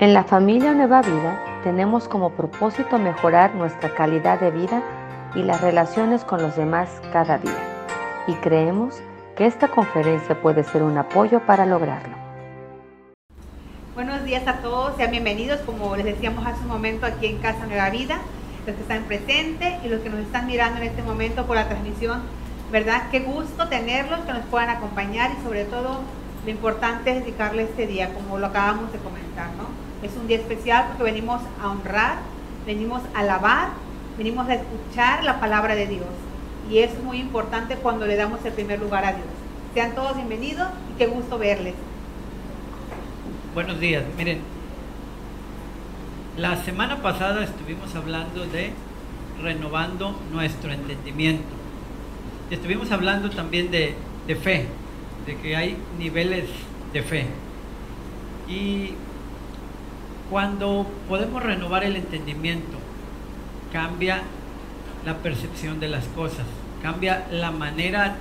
En la familia Nueva Vida tenemos como propósito mejorar nuestra calidad de vida y las relaciones con los demás cada día. Y creemos que esta conferencia puede ser un apoyo para lograrlo. Buenos días a todos, sean bienvenidos, como les decíamos hace un momento, aquí en Casa Nueva Vida, los que están presentes y los que nos están mirando en este momento por la transmisión. ¿Verdad? Qué gusto tenerlos, que nos puedan acompañar y sobre todo lo importante es dedicarle este día, como lo acabamos de comentar, ¿no? Es un día especial porque venimos a honrar, venimos a alabar, venimos a escuchar la palabra de Dios. Y es muy importante cuando le damos el primer lugar a Dios. Sean todos bienvenidos y qué gusto verles. Buenos días, miren. La semana pasada estuvimos hablando de renovando nuestro entendimiento. Estuvimos hablando también de, de fe, de que hay niveles de fe. Y cuando podemos renovar el entendimiento, cambia la percepción de las cosas, cambia la manera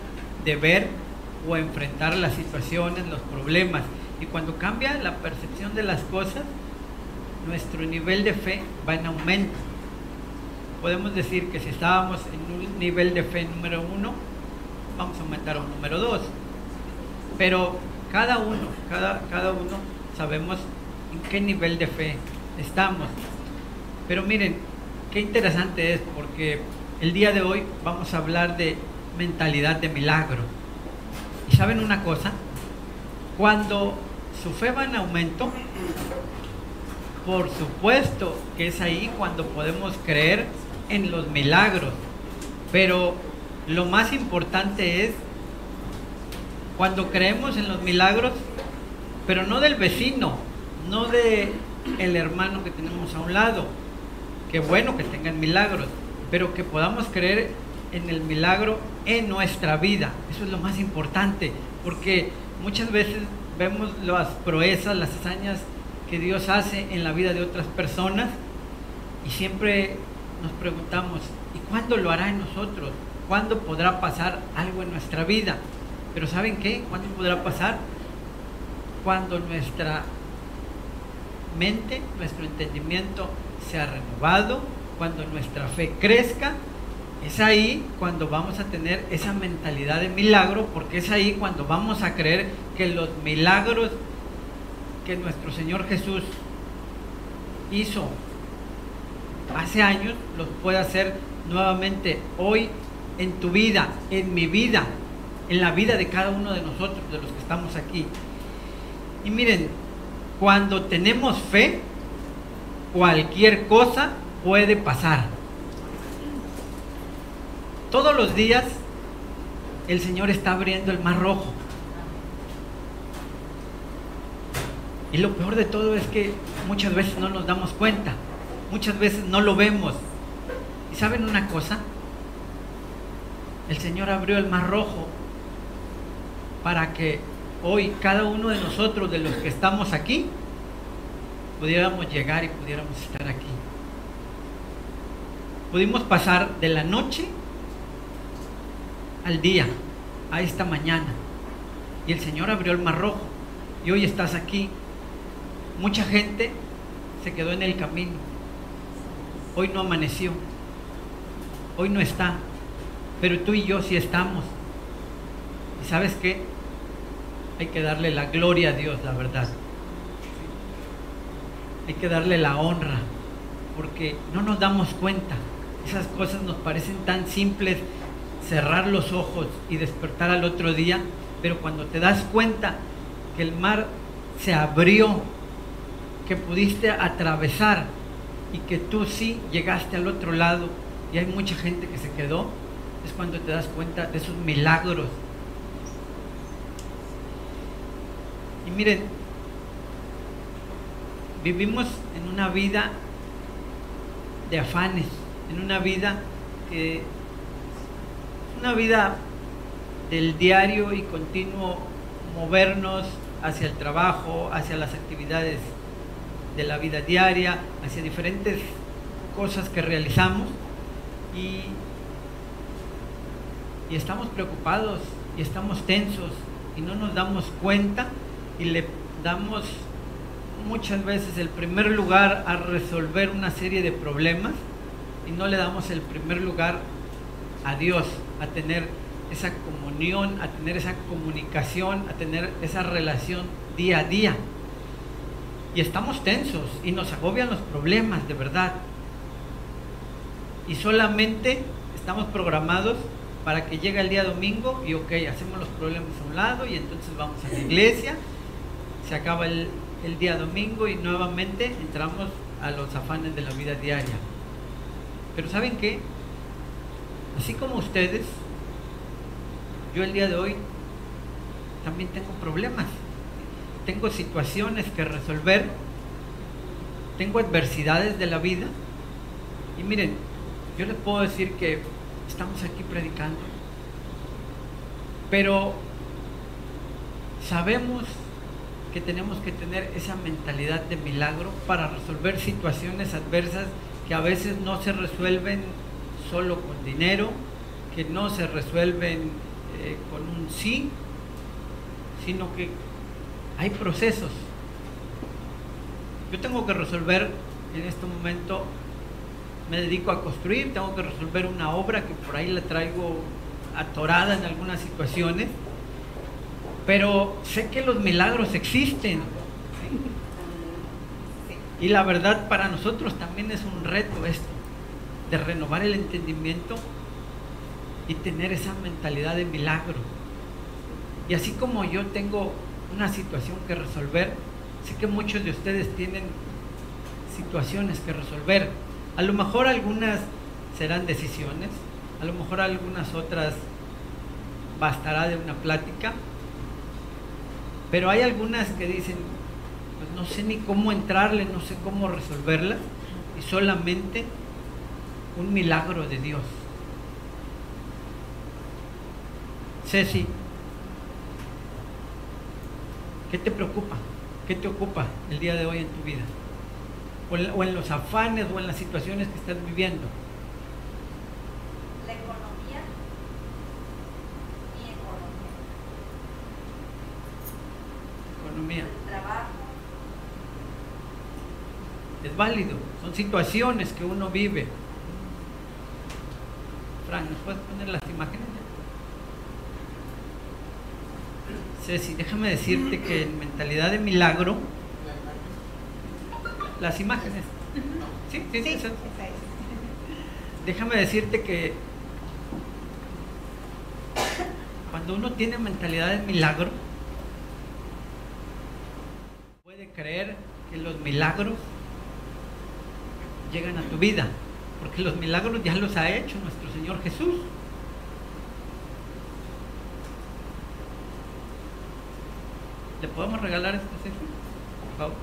de ver o enfrentar las situaciones, los problemas. Y cuando cambia la percepción de las cosas, nuestro nivel de fe va en aumento. Podemos decir que si estábamos en un nivel de fe número uno, vamos a aumentar a un número dos. Pero cada uno, cada, cada uno sabemos qué nivel de fe estamos. Pero miren, qué interesante es porque el día de hoy vamos a hablar de mentalidad de milagro. ¿Y saben una cosa? Cuando su fe va en aumento, por supuesto que es ahí cuando podemos creer en los milagros. Pero lo más importante es cuando creemos en los milagros, pero no del vecino, no de el hermano que tenemos a un lado. Qué bueno que tengan milagros, pero que podamos creer en el milagro en nuestra vida. Eso es lo más importante, porque muchas veces vemos las proezas, las hazañas que Dios hace en la vida de otras personas y siempre nos preguntamos, ¿y cuándo lo hará en nosotros? ¿Cuándo podrá pasar algo en nuestra vida? Pero ¿saben qué? ¿Cuándo podrá pasar? Cuando nuestra nuestro entendimiento se ha renovado, cuando nuestra fe crezca, es ahí cuando vamos a tener esa mentalidad de milagro, porque es ahí cuando vamos a creer que los milagros que nuestro Señor Jesús hizo hace años, los puede hacer nuevamente hoy en tu vida, en mi vida, en la vida de cada uno de nosotros, de los que estamos aquí. Y miren, cuando tenemos fe, cualquier cosa puede pasar. Todos los días el Señor está abriendo el mar rojo. Y lo peor de todo es que muchas veces no nos damos cuenta, muchas veces no lo vemos. ¿Y saben una cosa? El Señor abrió el mar rojo para que hoy cada uno de nosotros, de los que estamos aquí, pudiéramos llegar y pudiéramos estar aquí. Pudimos pasar de la noche al día, a esta mañana. Y el Señor abrió el mar rojo. Y hoy estás aquí. Mucha gente se quedó en el camino. Hoy no amaneció. Hoy no está. Pero tú y yo sí estamos. ¿Y sabes qué? Hay que darle la gloria a Dios, la verdad. Hay que darle la honra, porque no nos damos cuenta. Esas cosas nos parecen tan simples, cerrar los ojos y despertar al otro día, pero cuando te das cuenta que el mar se abrió, que pudiste atravesar y que tú sí llegaste al otro lado y hay mucha gente que se quedó, es cuando te das cuenta de esos milagros Y miren, vivimos en una vida de afanes, en una vida que una vida del diario y continuo movernos hacia el trabajo, hacia las actividades de la vida diaria, hacia diferentes cosas que realizamos. Y, y estamos preocupados y estamos tensos y no nos damos cuenta y le damos muchas veces el primer lugar a resolver una serie de problemas y no le damos el primer lugar a Dios, a tener esa comunión, a tener esa comunicación, a tener esa relación día a día. Y estamos tensos y nos agobian los problemas, de verdad. Y solamente estamos programados para que llegue el día domingo y ok, hacemos los problemas a un lado y entonces vamos a la iglesia, se acaba el, el día domingo y nuevamente entramos a los afanes de la vida diaria. Pero ¿saben qué? Así como ustedes, yo el día de hoy también tengo problemas, tengo situaciones que resolver, tengo adversidades de la vida. Y miren, yo les puedo decir que estamos aquí predicando, pero sabemos que tenemos que tener esa mentalidad de milagro para resolver situaciones adversas que a veces no se resuelven solo con dinero, que no se resuelven eh, con un sí, sino que hay procesos. Yo tengo que resolver en este momento, me dedico a construir, tengo que resolver una obra que por ahí la traigo atorada en algunas situaciones, pero sé que los milagros existen. Y la verdad para nosotros también es un reto esto, de renovar el entendimiento y tener esa mentalidad de milagro. Y así como yo tengo una situación que resolver, sé que muchos de ustedes tienen situaciones que resolver. A lo mejor algunas serán decisiones, a lo mejor algunas otras bastará de una plática, pero hay algunas que dicen, pues no sé ni cómo entrarle, no sé cómo resolverlas, y solamente un milagro de Dios. Ceci, ¿qué te preocupa? ¿Qué te ocupa el día de hoy en tu vida? O en, los afanes o en las situaciones que estás viviendo. La economía. Mi economía. Economía. El trabajo. Es válido. Son situaciones que uno vive. Frank, ¿nos puedes poner las imágenes? Ceci, déjame decirte que en mentalidad de milagro, las imágenes. Sí, sí, sí. sí. Déjame decirte que cuando uno tiene mentalidad de milagro, puede creer que los milagros llegan a tu vida, porque los milagros ya los ha hecho nuestro Señor Jesús. ¿Le podemos regalar este selfie? Por favor.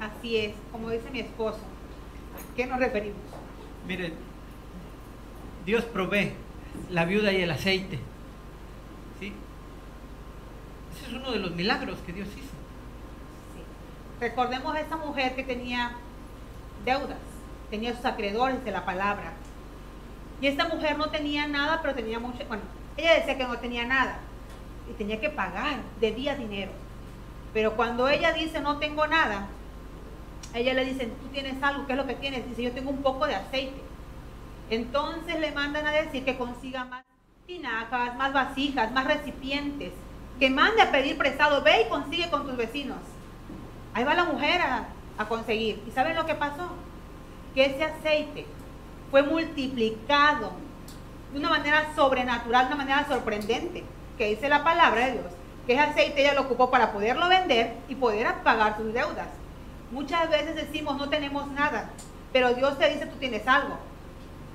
Así es, como dice mi esposo. ¿A qué nos referimos? Miren, Dios provee la viuda y el aceite. ¿Sí? Ese es uno de los milagros que Dios hizo. Recordemos a esa mujer que tenía deudas, tenía sus acreedores de la palabra. Y esta mujer no tenía nada, pero tenía mucho, bueno, ella decía que no tenía nada y tenía que pagar, debía dinero. Pero cuando ella dice no tengo nada, ella le dicen, tú tienes algo, ¿qué es lo que tienes? Dice, yo tengo un poco de aceite. Entonces le mandan a decir que consiga más tinajas, más vasijas, más recipientes, que mande a pedir prestado, ve y consigue con tus vecinos. Ahí va la mujer a, a conseguir. ¿Y saben lo que pasó? Que ese aceite fue multiplicado de una manera sobrenatural, de una manera sorprendente, que dice la palabra de Dios, que ese aceite ella lo ocupó para poderlo vender y poder pagar sus deudas. Muchas veces decimos no tenemos nada, pero Dios te dice tú tienes algo.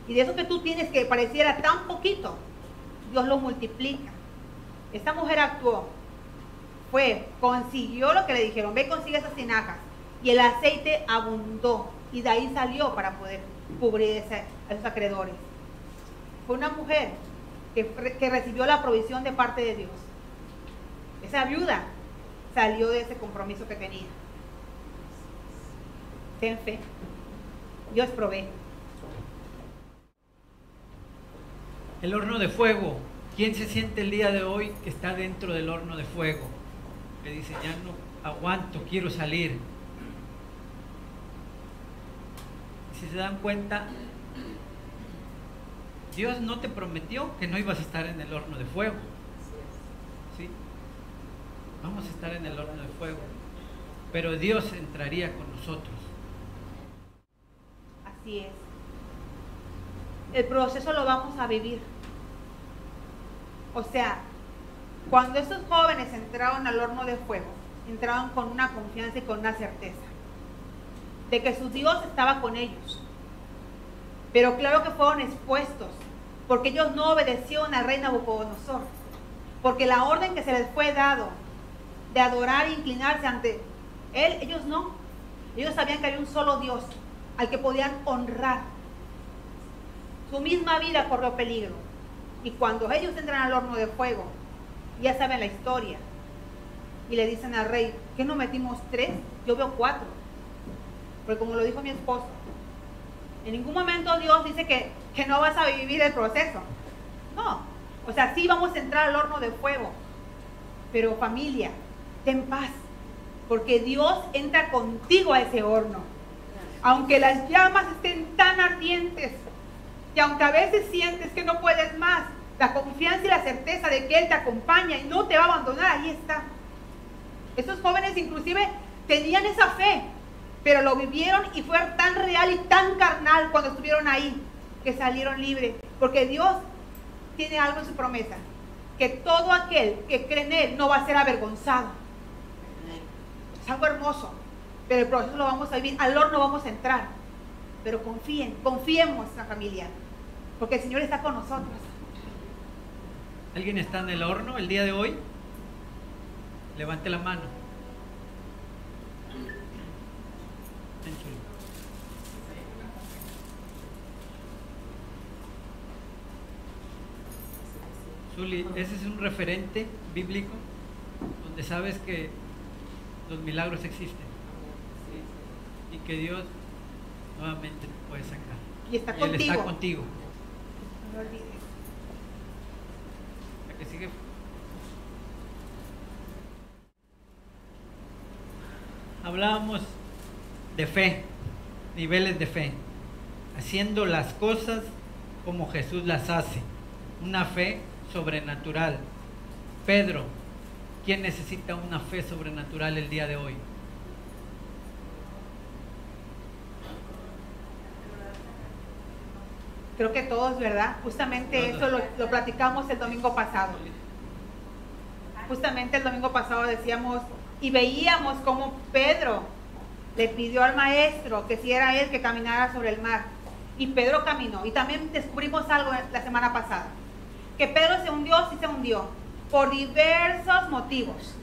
Y de eso que tú tienes que pareciera tan poquito, Dios lo multiplica. Esta mujer actuó, fue, consiguió lo que le dijeron, ve consigue esas tinajas y el aceite abundó y de ahí salió para poder cubrir a esos acreedores. Fue una mujer que, que recibió la provisión de parte de Dios. Esa viuda salió de ese compromiso que tenía. Ten fe. Dios provee. El horno de fuego. ¿Quién se siente el día de hoy que está dentro del horno de fuego? Que dice, ya no aguanto, quiero salir. Si se dan cuenta, Dios no te prometió que no ibas a estar en el horno de fuego. ¿Sí? Vamos a estar en el horno de fuego. Pero Dios entraría con nosotros. Así es. El proceso lo vamos a vivir. O sea, cuando estos jóvenes entraron al horno de fuego, entraron con una confianza y con una certeza de que su Dios estaba con ellos. Pero claro que fueron expuestos porque ellos no obedecieron al rey Nabucodonosor, porque la orden que se les fue dado de adorar e inclinarse ante él, ellos no. Ellos sabían que había un solo Dios al que podían honrar. Su misma vida corrió peligro. Y cuando ellos entran al horno de fuego, ya saben la historia. Y le dicen al rey, ¿qué no metimos tres? Yo veo cuatro. Porque como lo dijo mi esposo, en ningún momento Dios dice que, que no vas a vivir el proceso. No. O sea, sí vamos a entrar al horno de fuego. Pero familia, ten paz. Porque Dios entra contigo a ese horno. Aunque las llamas estén tan ardientes. Y aunque a veces sientes que no puedes más, la confianza y la certeza de que Él te acompaña y no te va a abandonar, ahí está. Estos jóvenes inclusive tenían esa fe pero lo vivieron y fue tan real y tan carnal cuando estuvieron ahí que salieron libres. Porque Dios tiene algo en su promesa, que todo aquel que cree en Él no va a ser avergonzado. Es algo hermoso, pero el proceso lo vamos a vivir, al horno vamos a entrar. Pero confíen, confiemos la familia, porque el Señor está con nosotros. ¿Alguien está en el horno el día de hoy? Levante la mano. ese es un referente bíblico donde sabes que los milagros existen y que Dios nuevamente te puede sacar. Y está contigo. Él está contigo. No olvides. La que sigue. Hablábamos de fe, niveles de fe, haciendo las cosas como Jesús las hace. Una fe sobrenatural. Pedro, ¿quién necesita una fe sobrenatural el día de hoy? Creo que todos, ¿verdad? Justamente eso lo, lo platicamos el domingo pasado. Justamente el domingo pasado decíamos y veíamos cómo Pedro le pidió al maestro que si era él que caminara sobre el mar. Y Pedro caminó. Y también descubrimos algo la semana pasada que Pedro se hundió, sí se hundió, por diversos motivos.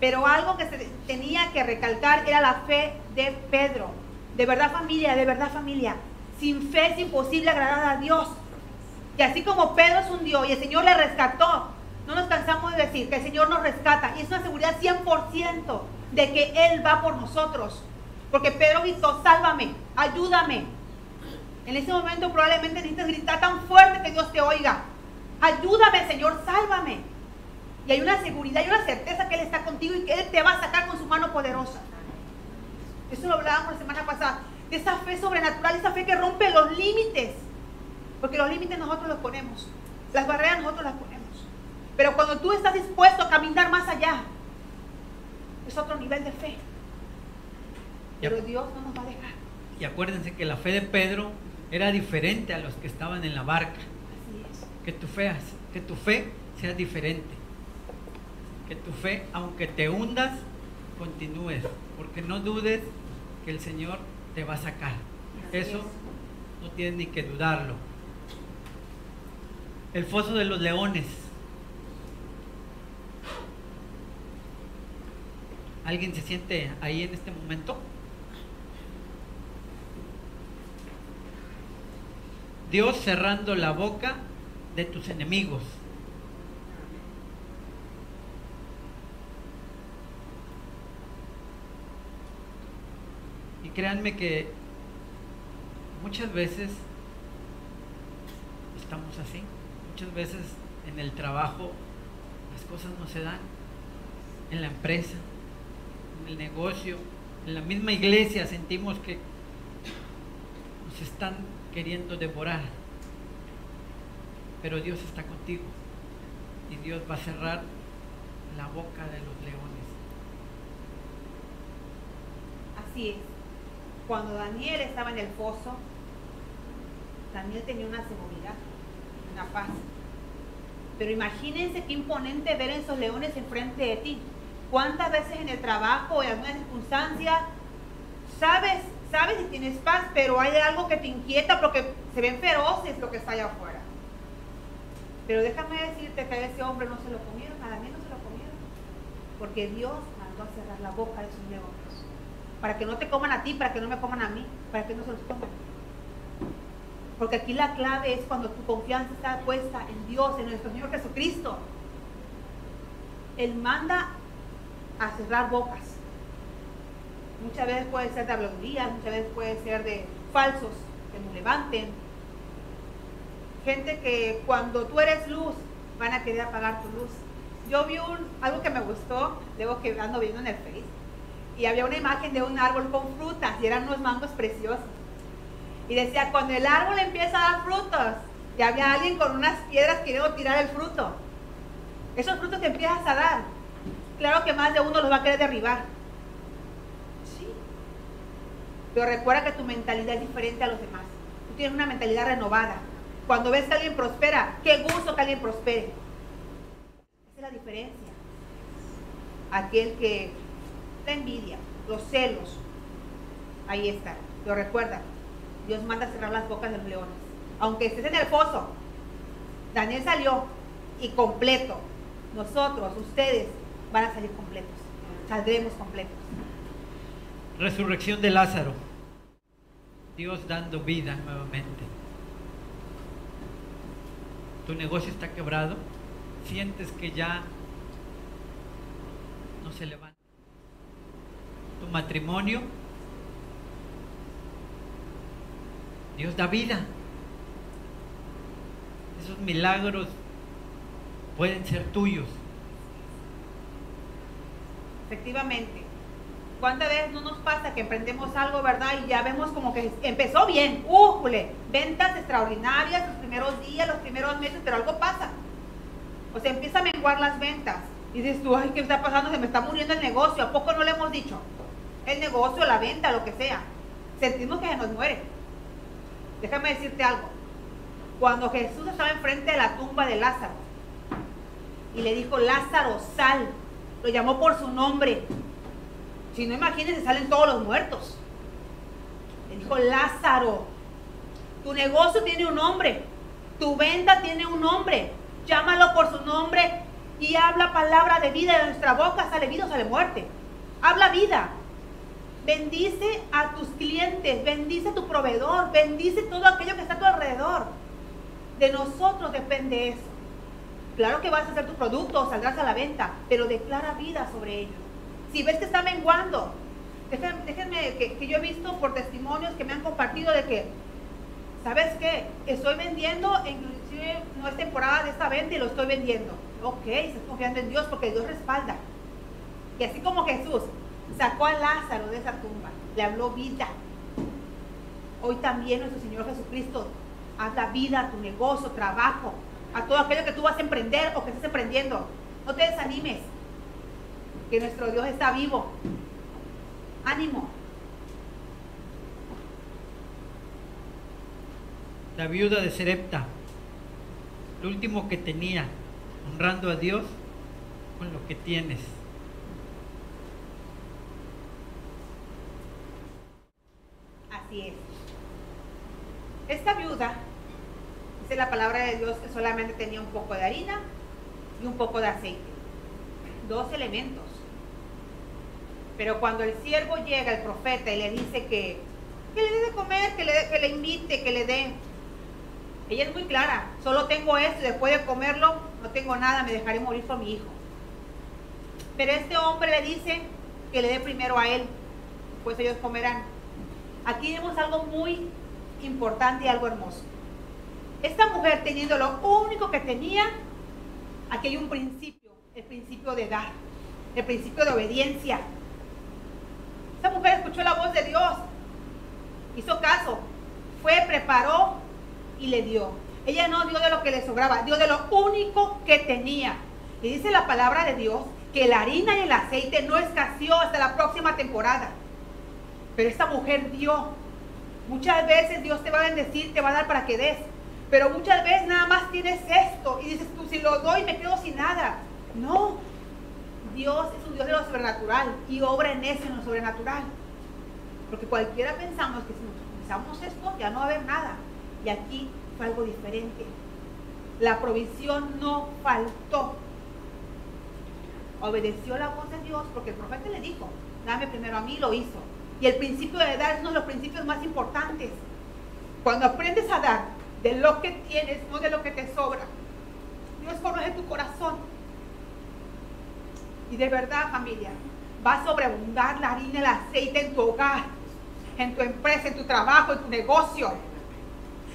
Pero algo que se tenía que recalcar era la fe de Pedro. De verdad familia, de verdad familia. Sin fe es imposible agradar a Dios. Y así como Pedro se hundió y el Señor le rescató, no nos cansamos de decir que el Señor nos rescata. Y es una seguridad 100% de que Él va por nosotros. Porque Pedro gritó, sálvame, ayúdame. En ese momento probablemente necesitas gritar tan fuerte que Dios te oiga. Ayúdame, Señor, sálvame. Y hay una seguridad y una certeza que Él está contigo y que Él te va a sacar con su mano poderosa. Eso lo hablábamos la semana pasada. Esa fe sobrenatural, esa fe que rompe los límites. Porque los límites nosotros los ponemos. Las barreras nosotros las ponemos. Pero cuando tú estás dispuesto a caminar más allá, es otro nivel de fe. Pero Dios no nos va a dejar. Y acuérdense que la fe de Pedro era diferente a los que estaban en la barca que tu fe, que tu fe sea diferente. Que tu fe, aunque te hundas, continúes. Porque no dudes que el Señor te va a sacar. Eso no tienes ni que dudarlo. El foso de los leones. ¿Alguien se siente ahí en este momento? Dios cerrando la boca de tus enemigos. Y créanme que muchas veces estamos así. Muchas veces en el trabajo las cosas no se dan. En la empresa, en el negocio, en la misma iglesia sentimos que nos están queriendo devorar. Pero Dios está contigo y Dios va a cerrar la boca de los leones. Así es. Cuando Daniel estaba en el foso, Daniel tenía una seguridad, una paz. Pero imagínense qué imponente ver esos leones enfrente de ti. ¿Cuántas veces en el trabajo o en alguna circunstancia sabes, sabes y tienes paz, pero hay algo que te inquieta porque se ven feroces lo que está allá afuera? Pero déjame decirte que a ese hombre no se lo comieron, a Daniel no se lo comieron. Porque Dios mandó a cerrar la boca de sus leones. Para que no te coman a ti, para que no me coman a mí, para que no se los coman. Porque aquí la clave es cuando tu confianza está puesta en Dios, en nuestro Señor Jesucristo. Él manda a cerrar bocas. Muchas veces puede ser de habladurías, muchas veces puede ser de falsos que nos levanten. Gente que cuando tú eres luz van a querer apagar tu luz. Yo vi un, algo que me gustó, luego que ando viendo en el Face, y había una imagen de un árbol con frutas y eran unos mangos preciosos. Y decía, cuando el árbol empieza a dar frutos, y había alguien con unas piedras queriendo tirar el fruto. Esos frutos que empiezas a dar, claro que más de uno los va a querer derribar. Sí. Pero recuerda que tu mentalidad es diferente a los demás. Tú tienes una mentalidad renovada. Cuando ves que alguien prospera, qué gusto que alguien prospere. Esa es la diferencia. Aquel que la envidia, los celos, ahí está. Lo recuerda. Dios manda a cerrar las bocas de los leones. Aunque estés en el foso, Daniel salió y completo. Nosotros, ustedes, van a salir completos. Saldremos completos. Resurrección de Lázaro. Dios dando vida nuevamente. Tu negocio está quebrado. Sientes que ya no se levanta. Tu matrimonio. Dios da vida. Esos milagros pueden ser tuyos. Efectivamente. ¿Cuántas veces no nos pasa que emprendemos algo, verdad? Y ya vemos como que empezó bien, ¡újule! Ventas extraordinarias los primeros días, los primeros meses, pero algo pasa. O sea, empieza a menguar las ventas. Y dices tú, ay, ¿qué está pasando? Se me está muriendo el negocio. ¿A poco no le hemos dicho? El negocio, la venta, lo que sea. Sentimos que se nos muere. Déjame decirte algo. Cuando Jesús estaba enfrente de la tumba de Lázaro y le dijo, Lázaro, sal, lo llamó por su nombre. Si no, imagínense, salen todos los muertos. Le dijo, Lázaro, tu negocio tiene un nombre, tu venta tiene un nombre, llámalo por su nombre y habla palabra de vida de nuestra boca, sale vida o sale muerte. Habla vida. Bendice a tus clientes, bendice a tu proveedor, bendice todo aquello que está a tu alrededor. De nosotros depende eso. Claro que vas a hacer tu producto saldrás a la venta, pero declara vida sobre ellos. Si ves que está menguando, déjenme, que, que, yo he visto por testimonios que me han compartido de que, ¿sabes qué? Estoy vendiendo, inclusive no es temporada de esta venta y lo estoy vendiendo. Ok, estás confiando en Dios porque Dios respalda. Y así como Jesús sacó a Lázaro de esa tumba, le habló vida. Hoy también nuestro Señor Jesucristo habla vida a tu negocio, trabajo, a todo aquello que tú vas a emprender o que estés emprendiendo. No te desanimes, que nuestro Dios está vivo. Ánimo. La viuda de Serepta, lo último que tenía, honrando a Dios con lo que tienes. Es. Esta viuda, dice la palabra de Dios que solamente tenía un poco de harina y un poco de aceite. Dos elementos. Pero cuando el siervo llega, el profeta, y le dice que, que le dé de comer, que le, que le invite, que le dé. Ella es muy clara, solo tengo esto y después de comerlo no tengo nada, me dejaré morir por mi hijo. Pero este hombre le dice que le dé primero a él, pues ellos comerán. Aquí vemos algo muy importante y algo hermoso. esta mujer teniendo lo único que tenía, aquí hay un principio, el principio de dar, el principio de obediencia. Esta mujer escuchó la voz de Dios, hizo caso, fue, preparó y le dio. Ella no dio de lo que le sobraba, dio de lo único que tenía. Y dice la palabra de Dios que la harina y el aceite no escaseó hasta la próxima temporada. Pero esta mujer dio. Muchas veces Dios te va a bendecir, te va a dar para que des. Pero muchas veces nada más tienes esto y dices tú, si lo doy me quedo sin nada. No, Dios es un Dios de lo sobrenatural y obra en eso, en lo sobrenatural. Porque cualquiera pensamos que si nos esto ya no va a haber nada. Y aquí fue algo diferente. La provisión no faltó. Obedeció la voz de Dios porque el profeta le dijo, dame primero a mí, lo hizo. Y el principio de dar es uno de los principios más importantes. Cuando aprendes a dar de lo que tienes, no de lo que te sobra, Dios conoce tu corazón. Y de verdad, familia, va a sobreabundar la harina el aceite en tu hogar, en tu empresa, en tu trabajo, en tu negocio.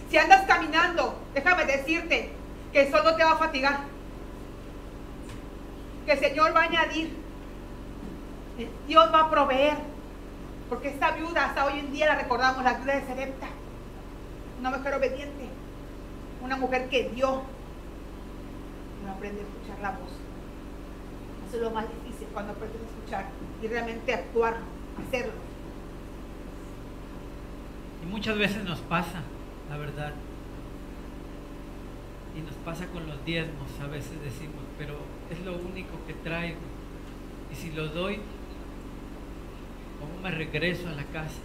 Si andas caminando, déjame decirte que el no te va a fatigar. Que el Señor va a añadir. Dios va a proveer. Porque esta viuda hasta hoy en día la recordamos, la viuda de Serepta. Una mujer obediente. Una mujer que dio. No aprende a escuchar la voz. Eso es lo más difícil cuando aprendes a escuchar y realmente actuar, hacerlo. Y muchas veces nos pasa la verdad. Y nos pasa con los diezmos, a veces decimos, pero es lo único que traigo. Y si lo doy, ¿cómo me regreso a la casa?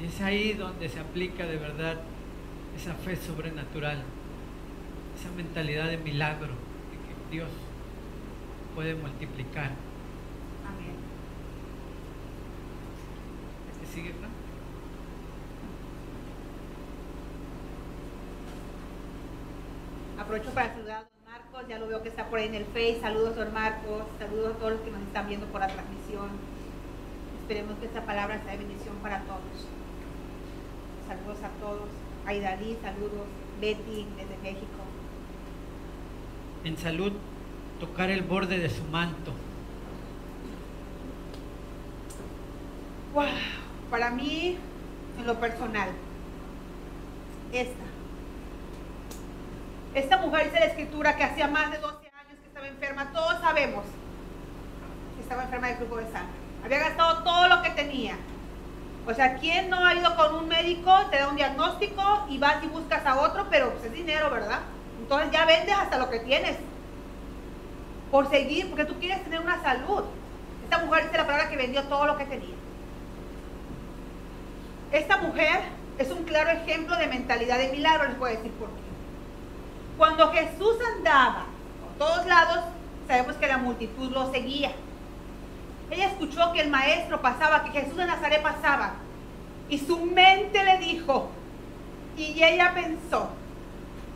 Y es ahí donde se aplica de verdad esa fe sobrenatural, esa mentalidad de milagro, de que Dios puede multiplicar. Aprovecho para saludar Marcos, ya lo veo que está por ahí en el Face. Saludos, don Marcos. Saludos a todos los que nos están viendo por la transmisión. Esperemos que esta palabra sea de bendición para todos. Saludos a todos. Aidalí, saludos. Betty, desde México. En salud, tocar el borde de su manto. Wow para mí, en lo personal, esta. Esta mujer dice la escritura que hacía más de 12 años que estaba enferma. Todos sabemos que estaba enferma de flujo de sangre. Había gastado todo lo que tenía. O sea, ¿quién no ha ido con un médico, te da un diagnóstico y vas y buscas a otro, pero pues es dinero, ¿verdad? Entonces ya vendes hasta lo que tienes. Por seguir, porque tú quieres tener una salud. Esta mujer dice la palabra que vendió todo lo que tenía. Esta mujer es un claro ejemplo de mentalidad de milagro, les voy a decir por qué. Cuando Jesús andaba por todos lados, sabemos que la multitud lo seguía. Ella escuchó que el maestro pasaba, que Jesús de Nazaret pasaba. Y su mente le dijo, y ella pensó,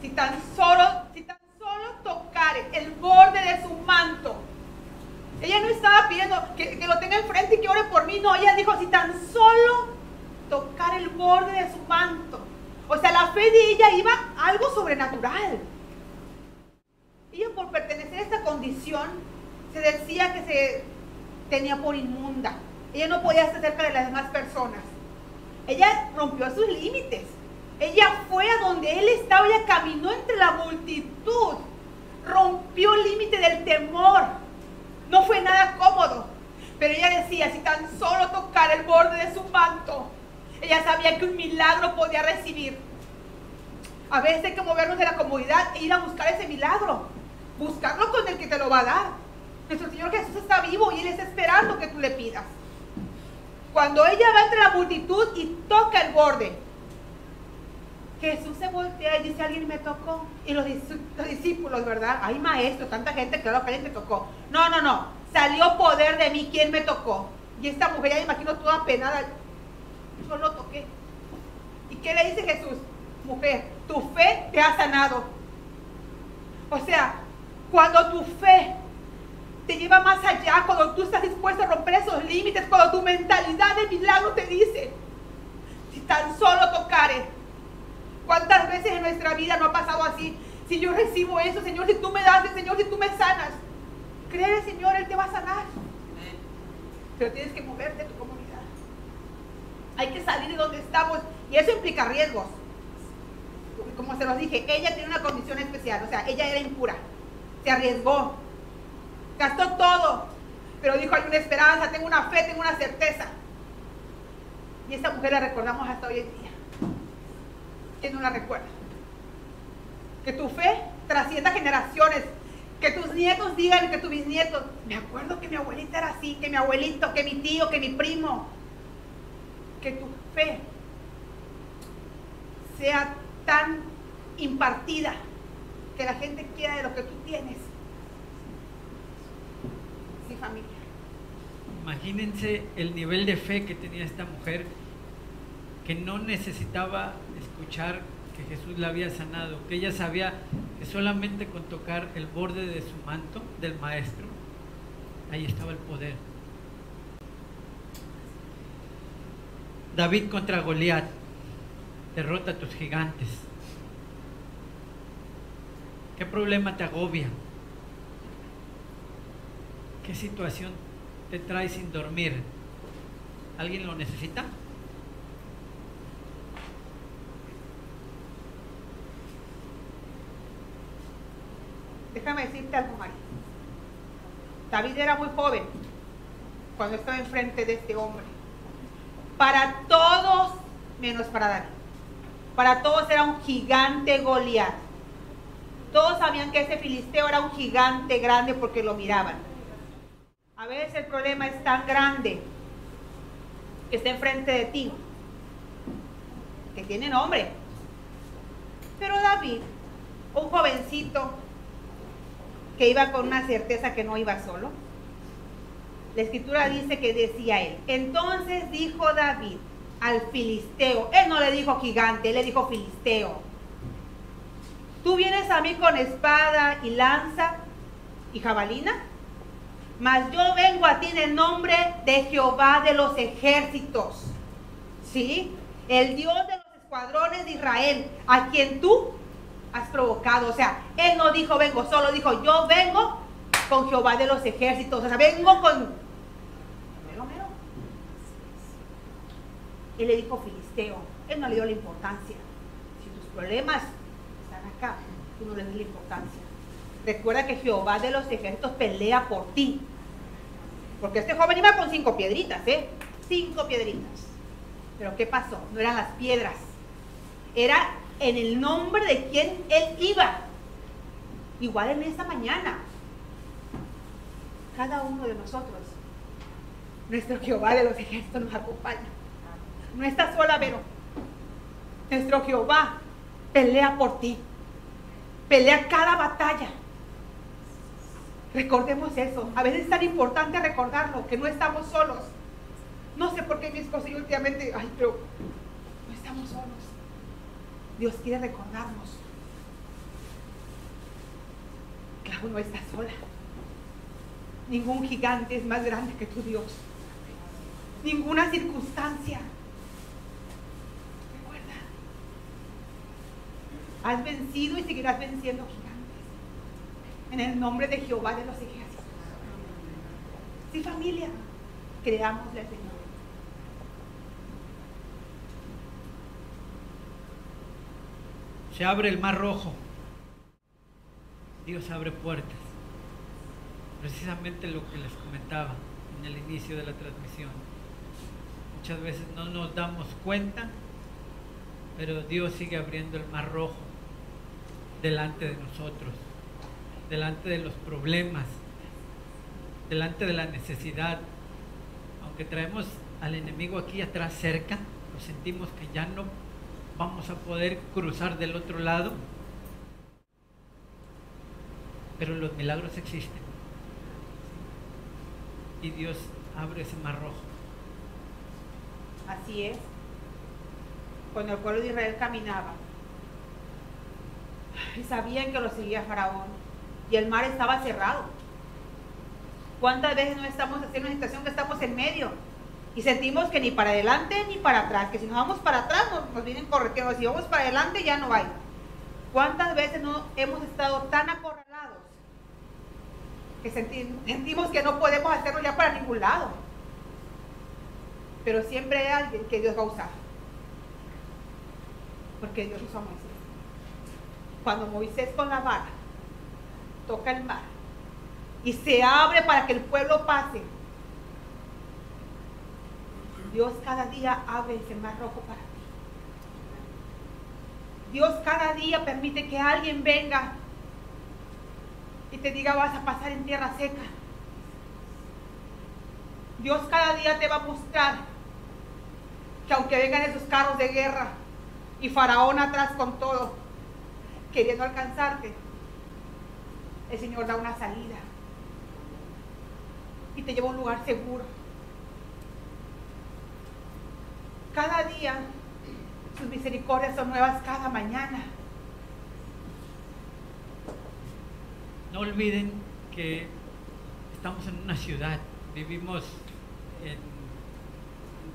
si tan solo, si tan solo tocare el borde de su manto, ella no estaba pidiendo que, que lo tenga enfrente y que ore por mí, no, ella dijo, si tan solo tocar el borde de su manto. O sea, la fe de ella iba algo sobrenatural. Ella por pertenecer a esta condición se decía que se tenía por inmunda. Ella no podía estar cerca de las demás personas. Ella rompió sus límites. Ella fue a donde él estaba, ella caminó entre la multitud. Rompió el límite del temor. No fue nada cómodo. Pero ella decía, si tan solo tocar el borde de su manto, ella sabía que un milagro podía recibir. A veces hay que movernos de la comodidad e ir a buscar ese milagro. Buscarlo con el que te lo va a dar. Nuestro Señor Jesús está vivo y Él está esperando que tú le pidas. Cuando ella va entre la multitud y toca el borde, Jesús se voltea y dice, alguien me tocó. Y los, discípulos, ¿verdad? Ay, maestro, tanta gente, claro que alguien te tocó. No, no, no. Salió poder de mí, ¿quién me tocó? Y esta mujer, ya me imagino toda penada, yo lo toqué. ¿Y qué le dice Jesús? Mujer, tu fe te ha sanado. O sea, cuando tu fe te lleva más allá, cuando tú estás dispuesto a romper esos límites, cuando tu mentalidad de milagro te dice, tan solo tocare. ¿Cuántas veces en nuestra vida no ha pasado así? Si yo recibo eso, Señor, si tú me das, Señor, si tú me sanas, cree, Señor, Él te va a sanar. Pero tienes que moverte comunidad. Hay que salir de donde estamos y eso implica riesgos. Como se los dije, ella tiene una condición especial, o sea, ella era impura, se arriesgó, gastó todo, pero dijo, hay una esperanza, tengo una fe, tengo una certeza. Y esa mujer la recordamos hasta hoy en día. ¿Quién no la recuerda? Que tu fe trascienda generaciones, que tus nietos digan que tus bisnietos, me acuerdo que mi abuelita era así, que mi abuelito, que mi tío, que mi primo, que tu fe sea tan impartida que la gente quiera de lo que tú tienes. Sí, familia. Imagínense el nivel de fe que tenía esta mujer, que no necesitaba escuchar que Jesús la había sanado, que ella sabía que solamente con tocar el borde de su manto, del maestro, ahí estaba el poder. David contra Goliat, derrota a tus gigantes. ¿Qué problema te agobia? ¿Qué situación te trae sin dormir? ¿Alguien lo necesita? Déjame decirte algo, María. David era muy joven cuando estaba enfrente de este hombre. Para todos, menos para David. Para todos era un gigante Goliat. Todos sabían que ese filisteo era un gigante grande porque lo miraban. A veces el problema es tan grande que está enfrente de ti, que tiene nombre. Pero David, un jovencito que iba con una certeza que no iba solo, la escritura dice que decía él, entonces dijo David al filisteo, él no le dijo gigante, él le dijo filisteo, tú vienes a mí con espada y lanza y jabalina, mas yo vengo a ti en el nombre de Jehová de los ejércitos, ¿sí? El Dios de los escuadrones de Israel, a quien tú has provocado. O sea, él no dijo vengo solo, dijo yo vengo con Jehová de los ejércitos. O sea, vengo con... Él le dijo filisteo. Él no le dio la importancia. Si tus problemas están acá, tú no le das la importancia. Recuerda que Jehová de los ejércitos pelea por ti. Porque este joven iba con cinco piedritas, ¿eh? Cinco piedritas. Pero ¿qué pasó? No eran las piedras. Era en el nombre de quien él iba. Igual en esta mañana. Cada uno de nosotros, nuestro Jehová de los ejércitos nos acompaña. No estás sola, Vero. Nuestro Jehová pelea por ti. Pelea cada batalla. Recordemos eso. A veces es tan importante recordarlo, que no estamos solos. No sé por qué mi esposo y últimamente, ay, pero no estamos solos. Dios quiere recordarnos aún no estás sola. Ningún gigante es más grande que tu Dios. Ninguna circunstancia. Recuerda, has vencido y seguirás venciendo gigantes. En el nombre de Jehová de los ejércitos. Sí, familia, creámosle Señor. Se abre el mar rojo. Dios abre puertas. Precisamente lo que les comentaba en el inicio de la transmisión. Muchas veces no nos damos cuenta, pero Dios sigue abriendo el mar rojo delante de nosotros, delante de los problemas, delante de la necesidad. Aunque traemos al enemigo aquí atrás cerca, lo sentimos que ya no vamos a poder cruzar del otro lado, pero los milagros existen. Y Dios abre ese mar rojo. Así es. Cuando el pueblo de Israel caminaba y sabían que lo seguía Faraón y el mar estaba cerrado. ¿Cuántas veces no estamos haciendo una situación que estamos en medio Y sentimos que ni para adelante ni para atrás, que si nos vamos para atrás nos, nos vienen correteando, si vamos para adelante ya no hay. ¿Cuántas veces no hemos estado tan acorralados que sentimos que no podemos hacerlo ya para ningún lado? Pero siempre hay alguien que Dios va a usar. Porque Dios usó a. Cuando Moisés con la vara toca el mar y se abre para que el pueblo pase, Dios cada día abre ese mar rojo para ti. Dios cada día permite que alguien venga y te diga vas a pasar en tierra seca. Dios cada día te va a mostrar que aunque vengan esos carros de guerra y Faraón atrás con todo, queriendo alcanzarte, el Señor da una salida y te lleva a un lugar seguro. Cada día sus misericordias son nuevas cada mañana. No olviden que estamos en una ciudad, vivimos en,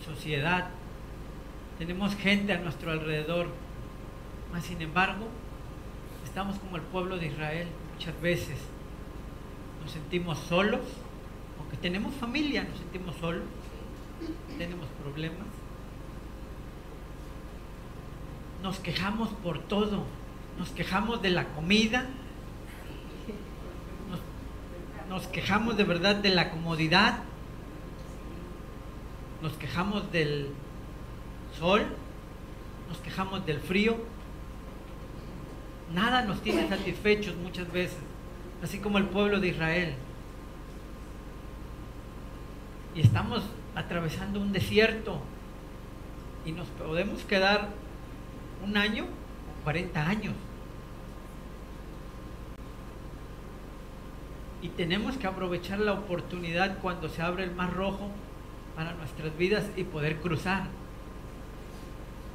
sociedad, tenemos gente a nuestro alrededor, mas sin embargo estamos como el pueblo de Israel muchas veces. Nos sentimos solos, aunque tenemos familia, nos sentimos solos, tenemos problemas nos quejamos por todo. Nos quejamos de la comida. Nos, quejamos de verdad de la comodidad. Nos quejamos del sol. Nos quejamos del frío. Nada nos tiene satisfechos muchas veces. Así como el pueblo de Israel. Y estamos atravesando un desierto. Y nos podemos quedar un año o 40 años. Y tenemos que aprovechar la oportunidad cuando se abre el mar rojo para nuestras vidas y poder cruzar.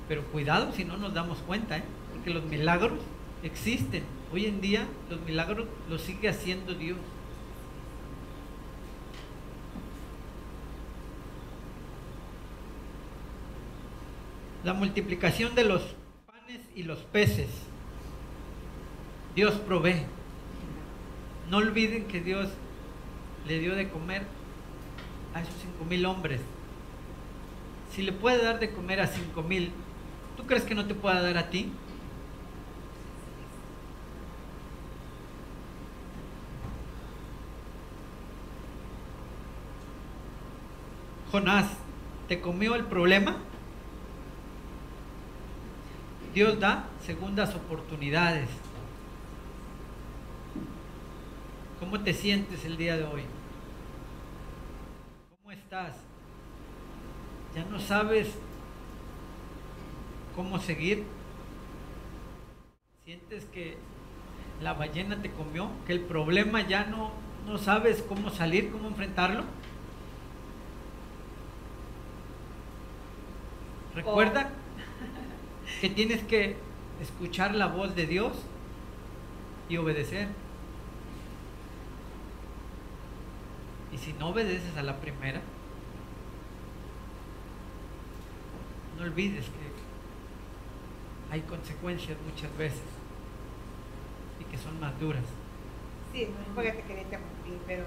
Pero cuidado si no nos damos cuenta, ¿eh? porque los milagros existen. Hoy en día los milagros los sigue haciendo Dios. La multiplicación de los y los peces. Dios provee. No olviden que Dios le dio de comer a esos cinco mil hombres. Si le puede dar de comer a cinco mil, ¿tú crees que no te pueda dar a ti? Jonás, ¿te comió el problema? Dios da segundas oportunidades. ¿Cómo te sientes el día de hoy? ¿Cómo estás? ¿Ya no sabes cómo seguir? ¿Sientes que la ballena te comió? ¿Que el problema ya no, no sabes cómo salir, cómo enfrentarlo? Recuerda que tienes que escuchar la voz de Dios y obedecer. Y si no obedeces a la primera, no olvides que hay consecuencias muchas veces y que son más duras. Sí, no es porque te quería interrumpir, pero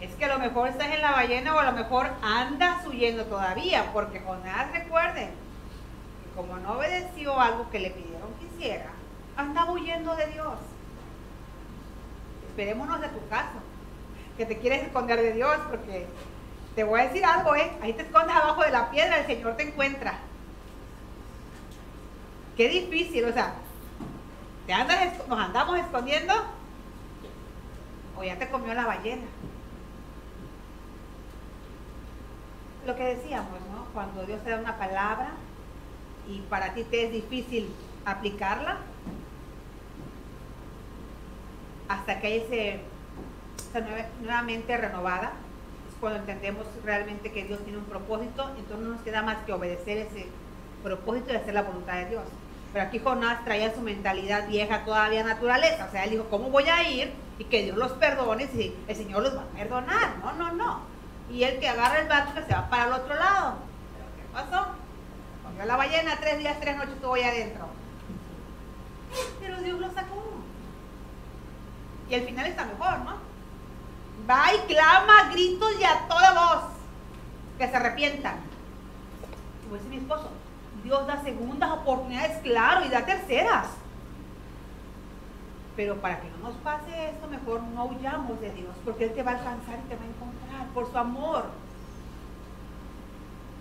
es que a lo mejor estás en la ballena o a lo mejor andas huyendo todavía, porque Jonás, recuerden, como no obedeció algo que le pidieron que hiciera, andaba huyendo de Dios. Esperémonos de tu caso, que te quieres esconder de Dios, porque te voy a decir algo, ¿eh? Ahí te escondes abajo de la piedra, el Señor te encuentra. Qué difícil, o sea, ¿te andas, nos andamos escondiendo o ya te comió la ballena. Lo que decíamos, ¿no? Cuando Dios te da una palabra, y para ti te es difícil aplicarla, hasta que hay ese, nuevamente renovada, es cuando entendemos realmente que Dios tiene un propósito, entonces no nos queda más que obedecer ese propósito y hacer la voluntad de Dios. Pero aquí Jonás traía su mentalidad vieja, todavía naturaleza. O sea, él dijo, ¿cómo voy a ir? Y que Dios los perdone si el Señor los va a perdonar. No, no, no. Y el que agarra el barco se va para el otro lado. ¿Qué pasó? La ballena, tres días, tres noches estuvo ahí adentro. Pero Dios lo sacó. Y al final está mejor, ¿no? Va y clama gritos y a toda voz que se arrepientan. Como dice mi esposo, Dios da segundas oportunidades, claro, y da terceras. Pero para que no nos pase esto, mejor no huyamos de Dios, porque Él te va a alcanzar y te va a encontrar por su amor.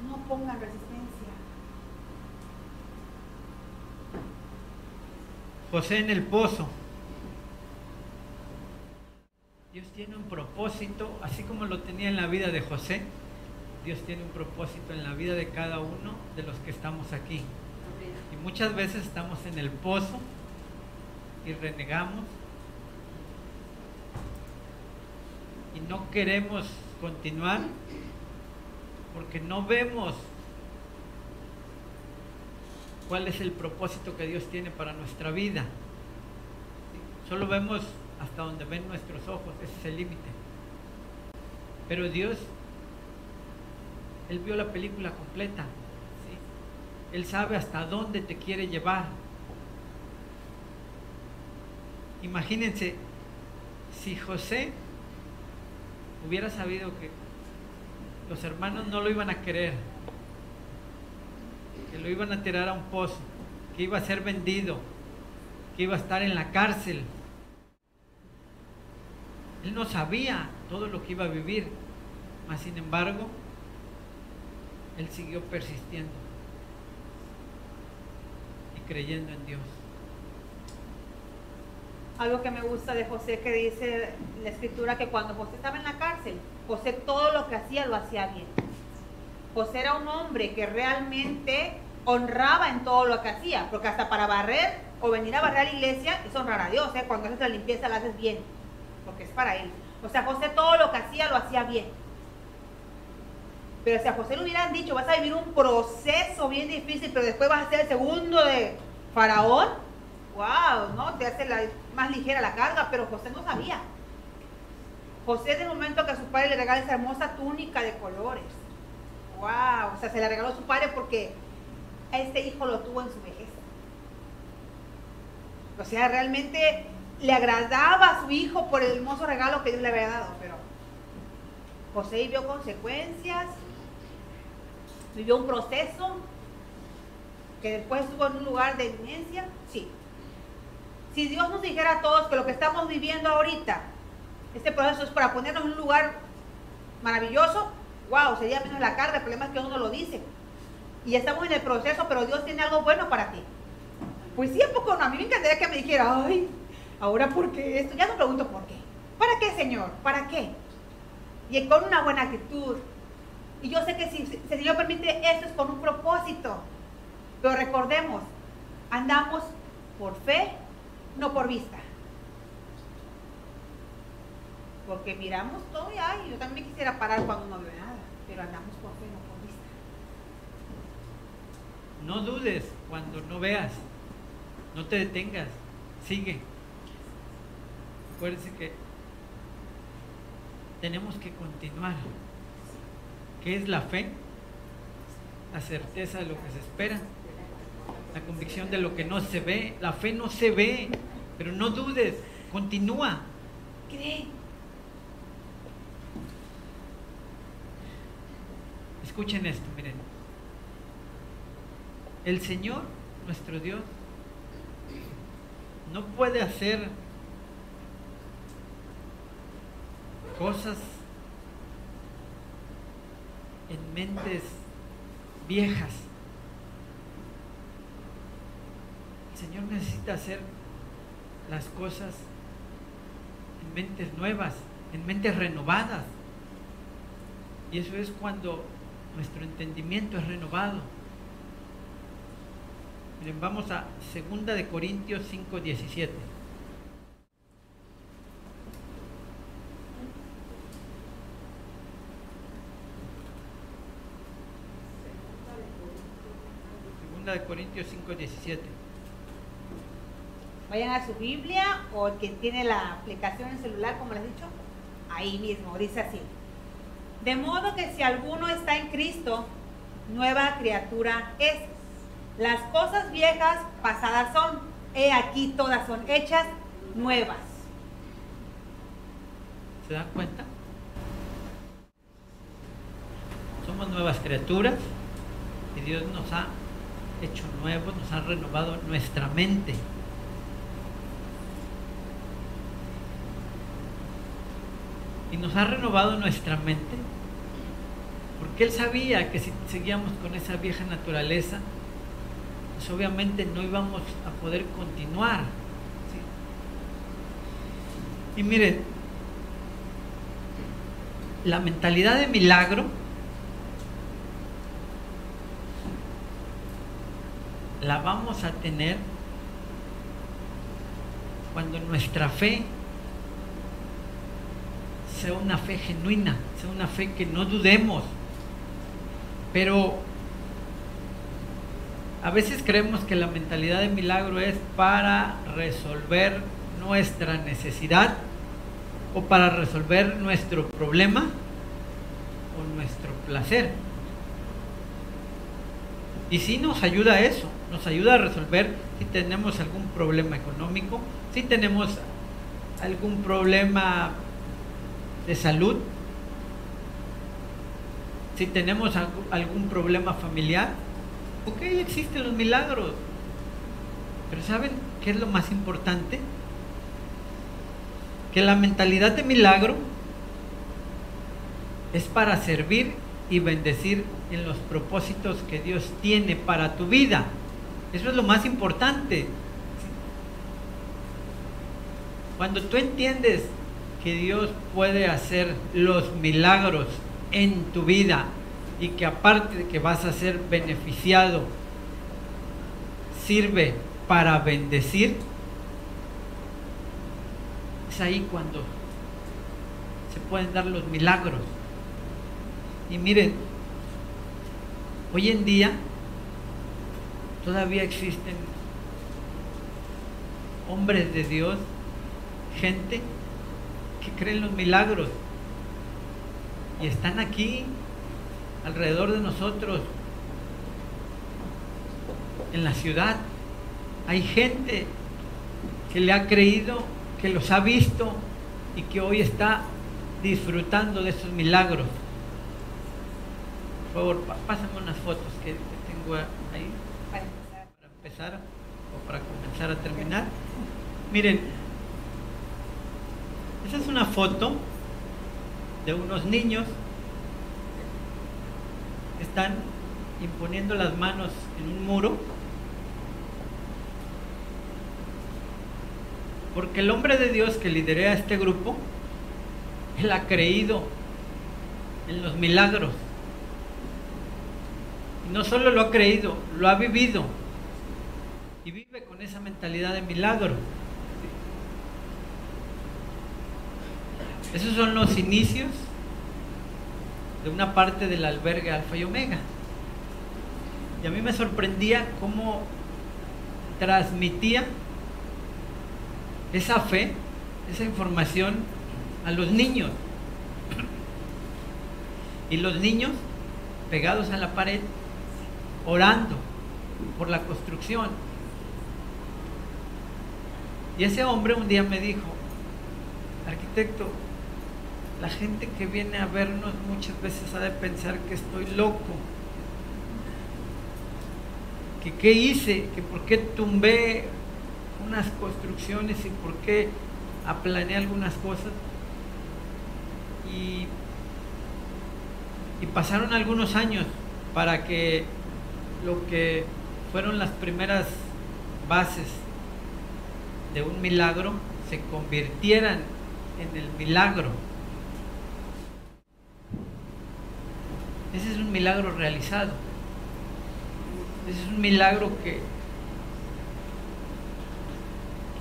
No pongan resistencia. José en el pozo. Dios tiene un propósito, así como lo tenía en la vida de José, Dios tiene un propósito en la vida de cada uno de los que estamos aquí. Y muchas veces estamos en el pozo y renegamos y no queremos continuar porque no vemos cuál es el propósito que Dios tiene para nuestra vida. Solo vemos hasta donde ven nuestros ojos, ese es el límite. Pero Dios, Él vio la película completa. Él sabe hasta dónde te quiere llevar. Imagínense, si José hubiera sabido que los hermanos no lo iban a querer, que lo iban a tirar a un pozo, que iba a ser vendido, que iba a estar en la cárcel. Él no sabía todo lo que iba a vivir, mas sin embargo, él siguió persistiendo y creyendo en Dios. Algo que me gusta de José que dice la escritura que cuando José estaba en la cárcel, José todo lo que hacía lo hacía bien. José era un hombre que realmente honraba en todo lo que hacía, porque hasta para barrer o venir a barrer a la iglesia es honrar a Dios, ¿eh? cuando haces la limpieza la haces bien, porque es para él. O sea, José todo lo que hacía lo hacía bien. Pero si a José le hubieran dicho, vas a vivir un proceso bien difícil, pero después vas a ser el segundo de Faraón, wow, ¿no? Te hace más ligera la carga, pero José no sabía. José, en el momento que a su padre le regala esa hermosa túnica de colores, wow, o sea, se la regaló a su padre porque este hijo lo tuvo en su vejez. O sea, realmente le agradaba a su hijo por el hermoso regalo que Dios le había dado, pero José vivió consecuencias, vivió un proceso que después estuvo en un lugar de eminencia, sí. Si Dios nos dijera a todos que lo que estamos viviendo ahorita, este proceso es para ponernos en un lugar maravilloso, wow, sería menos la carga, el problema es que uno no lo dice. Y estamos en el proceso, pero Dios tiene algo bueno para ti. Pues sí, un poco no. A mí me encantaría que me dijera, ay, ahora por qué esto. Ya no pregunto por qué. ¿Para qué, Señor? ¿Para qué? Y con una buena actitud. Y yo sé que si, si el Señor permite esto es con un propósito. Pero recordemos, andamos por fe, no por vista. Porque miramos todo y ay, yo también quisiera parar cuando no veo nada. Pero andamos por fe, no por vista. No dudes cuando no veas. No te detengas. Sigue. Acuérdense que tenemos que continuar. ¿Qué es la fe? La certeza de lo que se espera. La convicción de lo que no se ve. La fe no se ve. Pero no dudes. Continúa. Cree. Escuchen esto, miren. El Señor, nuestro Dios, no puede hacer cosas en mentes viejas. El Señor necesita hacer las cosas en mentes nuevas, en mentes renovadas. Y eso es cuando nuestro entendimiento es renovado. Miren, vamos a 2 de Corintios 5, 17. Segunda de Corintios 5, 17. Vayan a su Biblia o quien tiene la aplicación en celular, como les he dicho, ahí mismo, dice así. De modo que si alguno está en Cristo, nueva criatura es. Las cosas viejas pasadas son, he aquí todas son hechas nuevas. ¿Se dan cuenta? Somos nuevas criaturas y Dios nos ha hecho nuevos, nos ha renovado nuestra mente. Y nos ha renovado nuestra mente porque Él sabía que si seguíamos con esa vieja naturaleza, pues obviamente no íbamos a poder continuar. Y miren, la mentalidad de milagro la vamos a tener cuando nuestra fe sea una fe genuina, sea una fe que no dudemos. Pero a veces creemos que la mentalidad de milagro es para resolver nuestra necesidad o para resolver nuestro problema o nuestro placer. Y si nos ayuda a eso, nos ayuda a resolver si tenemos algún problema económico, si tenemos algún problema de salud, si tenemos algún problema familiar, ok, existen los milagros. Pero ¿saben qué es lo más importante? Que la mentalidad de milagro es para servir y bendecir en los propósitos que Dios tiene para tu vida. Eso es lo más importante. Cuando tú entiendes que Dios puede hacer los milagros en tu vida y que aparte de que vas a ser beneficiado, sirve para bendecir, es ahí cuando se pueden dar los milagros. Y miren, hoy en día todavía existen hombres de Dios, gente que creen los milagros y están aquí alrededor de nosotros en la ciudad. Hay gente que le ha creído, que los ha visto y que hoy está disfrutando de esos milagros. Por favor, pásame unas fotos que, tengo ahí para empezar o para comenzar a terminar. Miren, esa es una foto de unos niños que están imponiendo las manos en un muro porque el hombre de Dios que lidera este grupo, él ha creído en los milagros. Y no solo lo ha creído, lo ha vivido. Y vive con esa mentalidad de milagro. Esos son los inicios de una parte del albergue Alfa y Omega. Y a mí me sorprendía cómo transmitía esa fe, esa información a los niños. Y los niños pegados a la pared, orando por la construcción. Y ese hombre un día me dijo, arquitecto, la gente que viene a vernos muchas veces ha de pensar que estoy loco. Que qué hice, que por qué tumbé unas construcciones y por qué aplané algunas cosas. Y, y pasaron algunos años para que lo que fueron las primeras bases de un milagro se convirtieran en el milagro Ese es un milagro realizado. Ese es un milagro que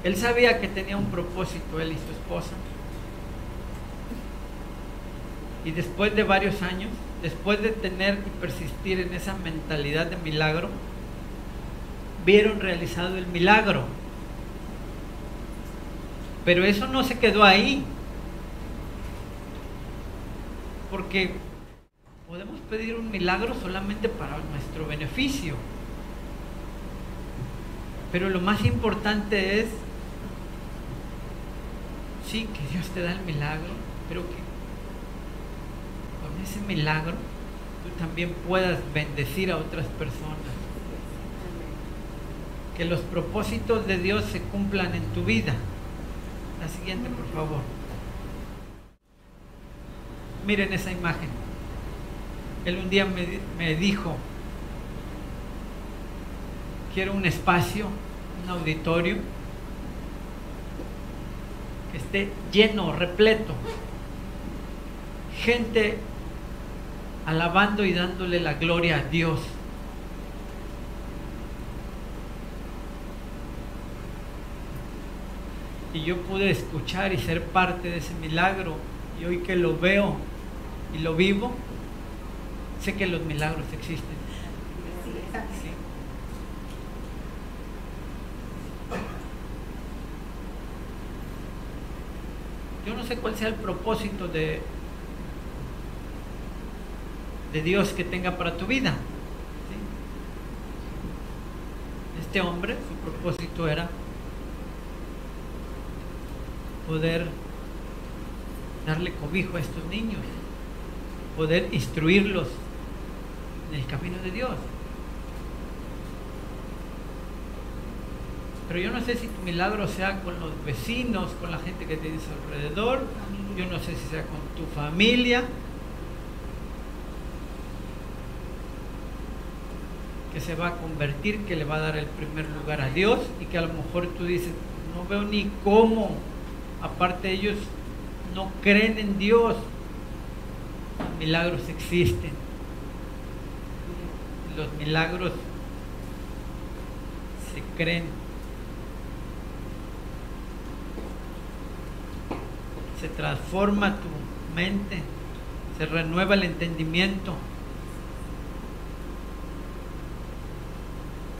él sabía que tenía un propósito, él y su esposa. Y después de varios años, después de tener y persistir en esa mentalidad de milagro, vieron realizado el milagro. Pero eso no se quedó ahí. Porque podemos pedir un milagro solamente para nuestro beneficio. Pero lo más importante es, sí, que Dios te da el milagro, pero que con ese milagro tú también puedas bendecir a otras personas. Que los propósitos de Dios se cumplan en tu vida. La siguiente, por favor. Miren esa imagen. Él un día me, dijo, quiero un espacio, un auditorio que esté lleno, repleto. Gente alabando y dándole la gloria a Dios. Y yo pude escuchar y ser parte de ese milagro. Y hoy que lo veo y lo vivo, sé que los milagros existen. Sí. Yo no sé cuál sea el propósito de, de Dios que tenga para tu vida. ¿sí? Este hombre, su propósito era poder darle cobijo a estos niños, poder instruirlos en el camino de Dios. Pero yo no sé si tu milagro sea con los vecinos, con la gente que tienes alrededor, yo no sé si sea con tu familia, que se va a convertir, que le va a dar el primer lugar a Dios y que a lo mejor tú dices, no veo ni cómo, aparte ellos no creen en Dios, los milagros existen, los milagros se creen, se transforma tu mente, se renueva el entendimiento.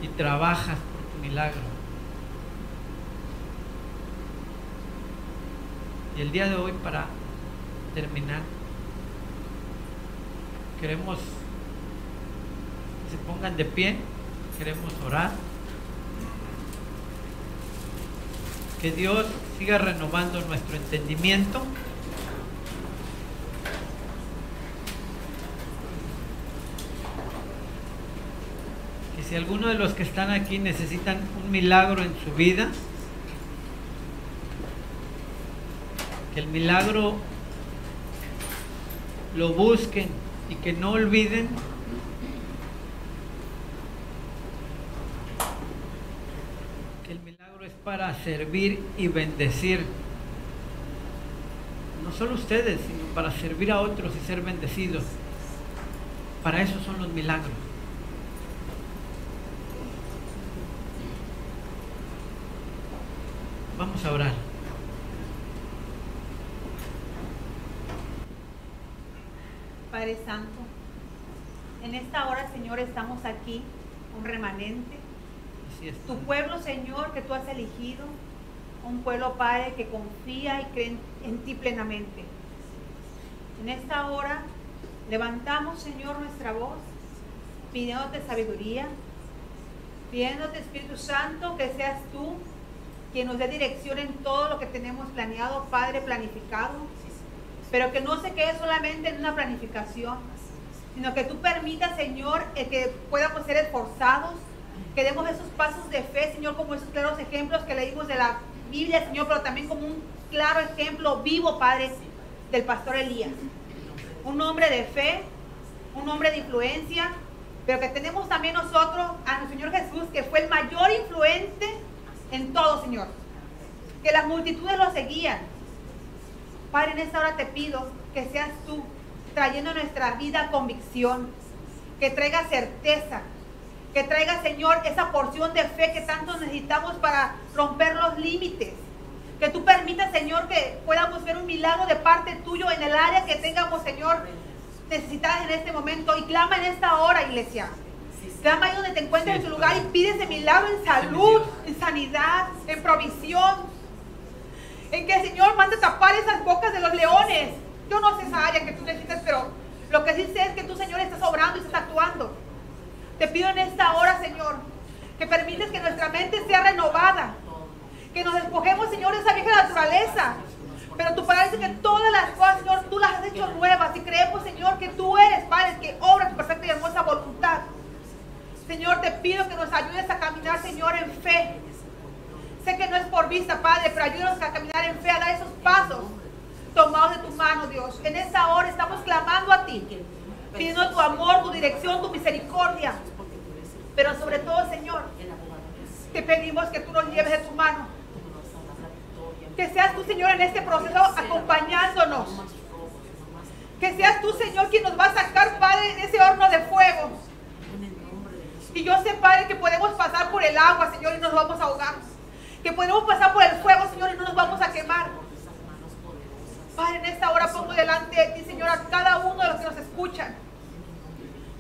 y trabajas por tu milagro. Y el día de hoy, para terminar, queremos que se pongan de pie, queremos orar. Que Dios siga renovando nuestro entendimiento. si alguno de los que están aquí necesitan un milagro en su vida, que el milagro lo busquen y que no olviden que el milagro es para servir y bendecir. No solo ustedes, sino para servir a otros y ser bendecidos. Para eso son los milagros. Vamos a orar. Padre Santo, en esta hora, Señor, estamos aquí, un remanente. Tu pueblo, Señor, que tú has elegido, un pueblo, Padre, que confía y cree en, ti plenamente. En esta hora, levantamos, Señor, nuestra voz, pidiéndote sabiduría, pidiéndote, Espíritu Santo, que seas tú quien nos dé dirección en todo lo que tenemos planeado, Padre, planificado, pero que no se quede solamente en una planificación, sino que tú permitas, Señor, que podamos ser esforzados, que demos esos pasos de fe, Señor, como esos claros ejemplos que leímos de la Biblia, Señor, pero también como un claro ejemplo vivo, Padre, del pastor Elías. Un hombre de fe, un hombre de influencia, pero que tenemos también nosotros a nuestro Señor Jesús, que fue el mayor influente en todo, Señor. Que las multitudes lo seguían. Padre, en esta hora te pido que seas tú trayendo a nuestra vida convicción, que traiga certeza, que traiga, Señor, esa porción de fe que tanto necesitamos para romper los límites. Que tú permitas, Señor, que podamos ver un milagro de parte tuyo en el área que tengamos, Señor, necesitada en este momento. Y clama en esta hora, iglesia. Clama ahí donde te encuentres en tu lugar y pide ese milagro en salud, en sanidad, en provisión. En que el Señor mande tapar esas bocas de los leones. Yo no sé esa área que tú necesitas, pero Lo que sí sé es que tú, Señor, estás obrando y estás actuando. Te pido en esta hora, Señor, que permites que nuestra mente sea renovada. Que nos despojemos, Señor, de esa vieja naturaleza. Pero tú palabra dice que todas las cosas, Señor, tú las has hecho nuevas. Y creemos, Señor, que tú eres, Padre, que obra tu perfecta y hermosa voluntad. Señor, te pido que nos ayudes a caminar, Señor, en fe. Sé que no es por vista, Padre, pero ayúdanos a caminar en fe, a dar esos pasos tomados de tu mano, Dios. En esta hora estamos clamando a ti, pidiendo tu amor, tu dirección, tu misericordia. Pero sobre todo, Señor, te pedimos que tú nos lleves de tu mano. Que seas tú, Señor, en este proceso acompañándonos. Que seas tú, Señor, quien nos va a sacar, Padre, de ese horno de fuego. Y yo sé, Padre, que podemos pasar por el agua, Señor, y nos vamos a ahogar. Que podemos pasar por el fuego, Señor, y no nos vamos a quemar. Padre, en esta hora pongo delante de ti, Señor, a cada uno de los que nos escuchan.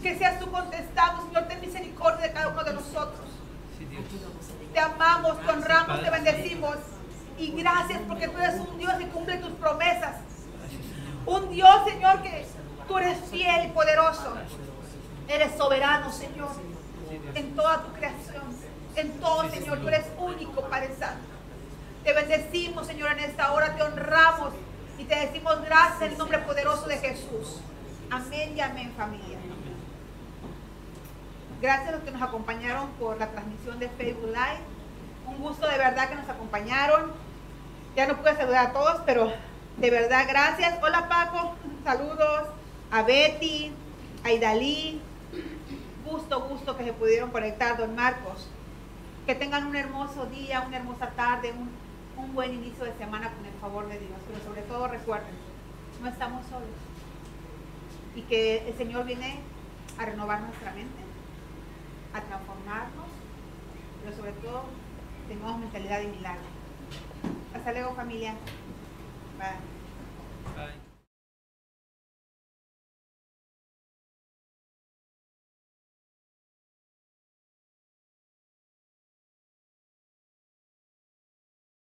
Que seas tú contestando, Señor, ten misericordia de cada uno de nosotros. Te amamos, te honramos, te bendecimos. Y gracias porque tú eres un Dios que cumple tus promesas. Un Dios, Señor, que tú eres fiel y poderoso. Eres soberano, Señor, en toda tu creación. En todo, Señor, tú eres único, Padre Santo. Te bendecimos, Señor, en esta hora. Te honramos y te decimos gracias en el nombre poderoso de Jesús. Amén y amén, familia. Gracias a los que nos acompañaron por la transmisión de Facebook Live. Un gusto de verdad que nos acompañaron. Ya no pude saludar a todos, pero de verdad gracias. Hola Paco, saludos. A Betty, a Idalí. Gusto, gusto que se pudieron conectar, don Marcos. Que tengan un hermoso día, una hermosa tarde, un, un buen inicio de semana con el favor de Dios. Pero sobre todo recuerden, no estamos solos. Y que el Señor viene a renovar nuestra mente a transformarnos, pero sobre todo tengamos mentalidad de milagro. Hasta luego familia. Bye.